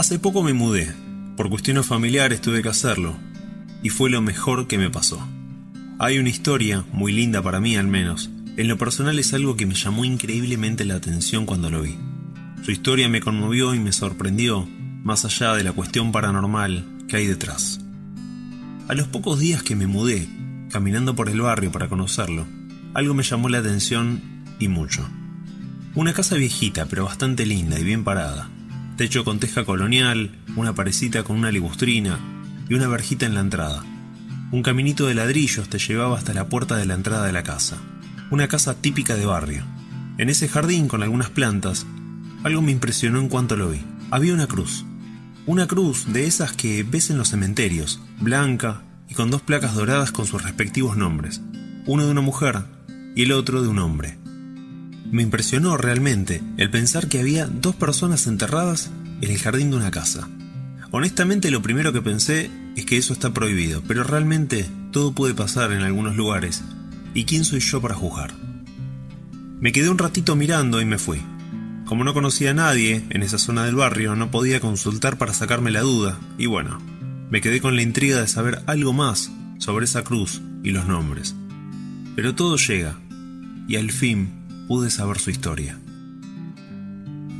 Hace poco me mudé. Por cuestiones familiares tuve que hacerlo. Y fue lo mejor que me pasó. Hay una historia, muy linda para mí al menos. En lo personal es algo que me llamó increíblemente la atención cuando lo vi. Su historia me conmovió y me sorprendió, más allá de la cuestión paranormal que hay detrás. A los pocos días que me mudé, caminando por el barrio para conocerlo, algo me llamó la atención y mucho. Una casa viejita pero bastante linda y bien parada. Techo con teja colonial, una parecita con una ligustrina y una verjita en la entrada. Un caminito de ladrillos te llevaba hasta la puerta de la entrada de la casa. Una casa típica de barrio. En ese jardín con algunas plantas, algo me impresionó en cuanto lo vi. Había una cruz. Una cruz de esas que ves en los cementerios, blanca y con dos placas doradas con sus respectivos nombres. Uno de una mujer y el otro de un hombre. Me impresionó realmente el pensar que había dos personas enterradas en el jardín de una casa. Honestamente lo primero que pensé es que eso está prohibido, pero realmente todo puede pasar en algunos lugares, ¿y quién soy yo para juzgar? Me quedé un ratito mirando y me fui. Como no conocía a nadie en esa zona del barrio, no podía consultar para sacarme la duda, y bueno, me quedé con la intriga de saber algo más sobre esa cruz y los nombres. Pero todo llega, y al fin pude saber su historia.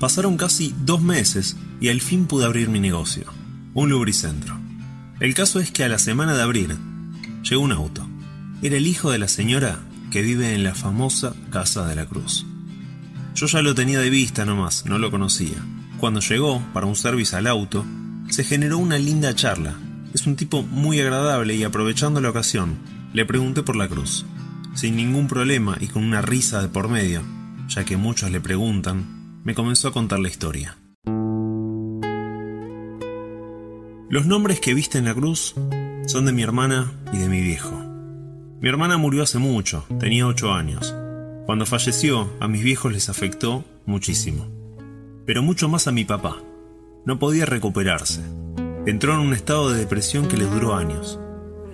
Pasaron casi dos meses y al fin pude abrir mi negocio, un lubricentro. El caso es que a la semana de abrir, llegó un auto. Era el hijo de la señora que vive en la famosa Casa de la Cruz. Yo ya lo tenía de vista nomás, no lo conocía. Cuando llegó para un service al auto, se generó una linda charla. Es un tipo muy agradable y aprovechando la ocasión, le pregunté por la cruz sin ningún problema y con una risa de por medio, ya que muchos le preguntan, me comenzó a contar la historia. Los nombres que viste en la cruz son de mi hermana y de mi viejo. Mi hermana murió hace mucho, tenía 8 años. Cuando falleció, a mis viejos les afectó muchísimo. Pero mucho más a mi papá. No podía recuperarse. Entró en un estado de depresión que le duró años.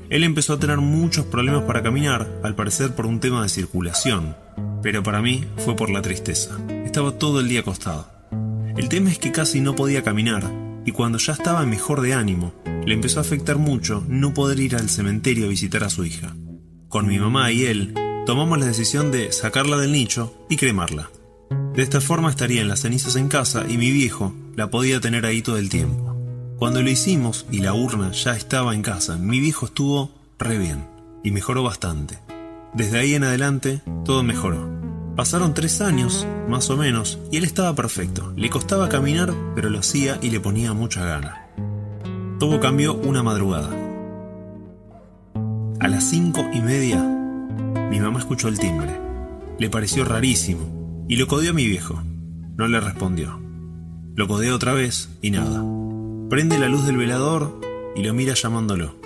Él empezó a tener muchos problemas para caminar, al parecer por un tema de circulación, pero para mí fue por la tristeza. Estaba todo el día acostado. El tema es que casi no podía caminar, y cuando ya estaba mejor de ánimo, le empezó a afectar mucho no poder ir al cementerio a visitar a su hija. Con mi mamá y él, tomamos la decisión de sacarla del nicho y cremarla. De esta forma estarían las cenizas en casa y mi viejo la podía tener ahí todo el tiempo. Cuando lo hicimos y la urna ya estaba en casa, mi viejo estuvo re bien y mejoró bastante. Desde ahí en adelante, todo mejoró. Pasaron tres años, más o menos, y él estaba perfecto. Le costaba caminar, pero lo hacía y le ponía mucha gana. Todo cambió una madrugada. A las cinco y media, mi mamá escuchó el timbre. Le pareció rarísimo y lo codeó a mi viejo. No le respondió. Lo codeó otra vez y nada. Prende la luz del velador y lo mira llamándolo.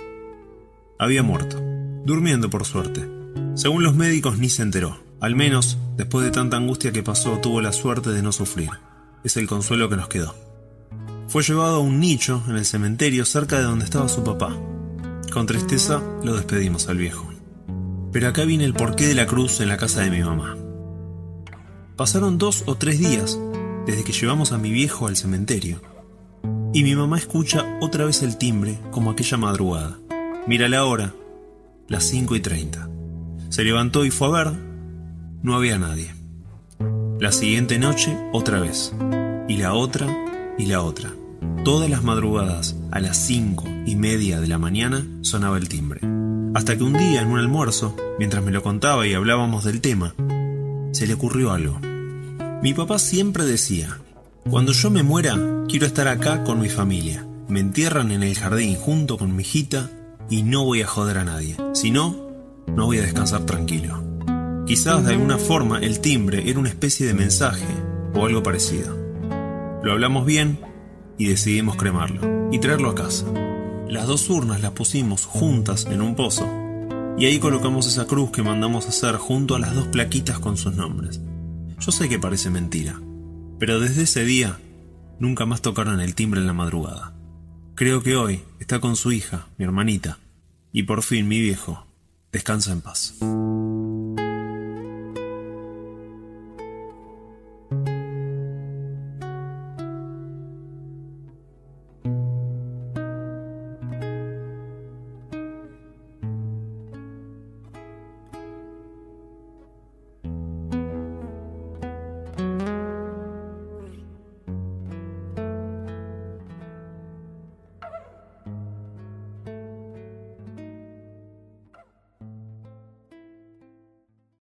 Había muerto, durmiendo por suerte. Según los médicos ni se enteró. Al menos, después de tanta angustia que pasó, tuvo la suerte de no sufrir. Es el consuelo que nos quedó. Fue llevado a un nicho en el cementerio cerca de donde estaba su papá. Con tristeza lo despedimos al viejo. Pero acá viene el porqué de la cruz en la casa de mi mamá. Pasaron dos o tres días desde que llevamos a mi viejo al cementerio y mi mamá escucha otra vez el timbre como aquella madrugada. Mira la hora, las 5 y 30. Se levantó y fue a ver, no había nadie. La siguiente noche, otra vez. Y la otra, y la otra. Todas las madrugadas, a las 5 y media de la mañana, sonaba el timbre. Hasta que un día, en un almuerzo, mientras me lo contaba y hablábamos del tema, se le ocurrió algo. Mi papá siempre decía, cuando yo me muera, quiero estar acá con mi familia. Me entierran en el jardín junto con mi hijita y no voy a joder a nadie. Si no, no voy a descansar tranquilo. Quizás de alguna forma el timbre era una especie de mensaje o algo parecido. Lo hablamos bien y decidimos cremarlo y traerlo a casa. Las dos urnas las pusimos juntas en un pozo y ahí colocamos esa cruz que mandamos hacer junto a las dos plaquitas con sus nombres. Yo sé que parece mentira, pero desde ese día nunca más tocaron el timbre en la madrugada. Creo que hoy está con su hija, mi hermanita, y por fin mi viejo descansa en paz.